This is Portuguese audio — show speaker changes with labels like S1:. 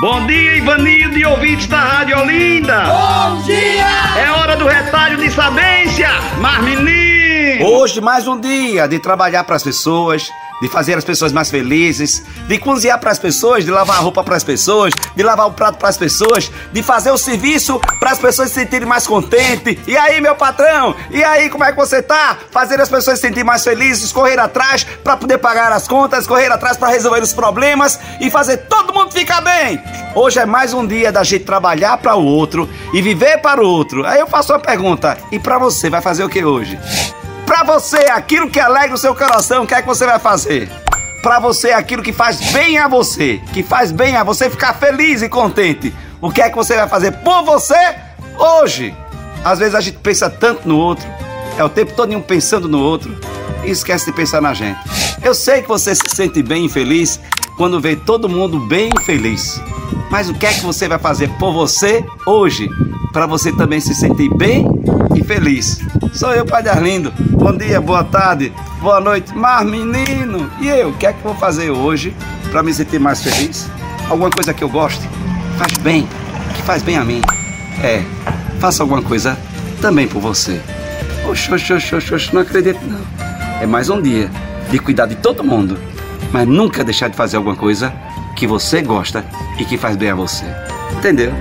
S1: Bom dia, Ivanildo e ouvintes da Rádio Olinda.
S2: Bom dia!
S1: É hora do retalho de sabência, mas menino.
S3: Hoje mais um dia de trabalhar para as pessoas, de fazer as pessoas mais felizes, de cozinhar para as pessoas, de lavar a roupa para as pessoas, de lavar o prato para as pessoas, de fazer o serviço para as pessoas se sentirem mais contentes. E aí, meu patrão? E aí, como é que você tá? Fazer as pessoas se sentirem mais felizes, correr atrás para poder pagar as contas, correr atrás para resolver os problemas e fazer todo mundo ficar bem. Hoje é mais um dia da gente trabalhar para o outro e viver para o outro. Aí eu faço uma pergunta: e para você vai fazer o que hoje? Para você, aquilo que alegra o seu coração, o que é que você vai fazer? Para você, aquilo que faz bem a você, que faz bem a você ficar feliz e contente. O que é que você vai fazer por você hoje? Às vezes a gente pensa tanto no outro, é o tempo todo pensando no outro e esquece de pensar na gente. Eu sei que você se sente bem e feliz quando vê todo mundo bem e feliz. Mas o que é que você vai fazer por você hoje para você também se sentir bem e feliz? Sou eu, Padre Arlindo. Bom dia, boa tarde, boa noite. Mas, menino, e eu? O que é que vou fazer hoje para me sentir mais feliz? Alguma coisa que eu goste? Faz bem, que faz bem a mim. É, faça alguma coisa também por você. Oxe, oxe, oxe, oxe, oxe, não acredito não. É mais um dia de cuidar de todo mundo, mas nunca deixar de fazer alguma coisa que você gosta e que faz bem a você. Entendeu?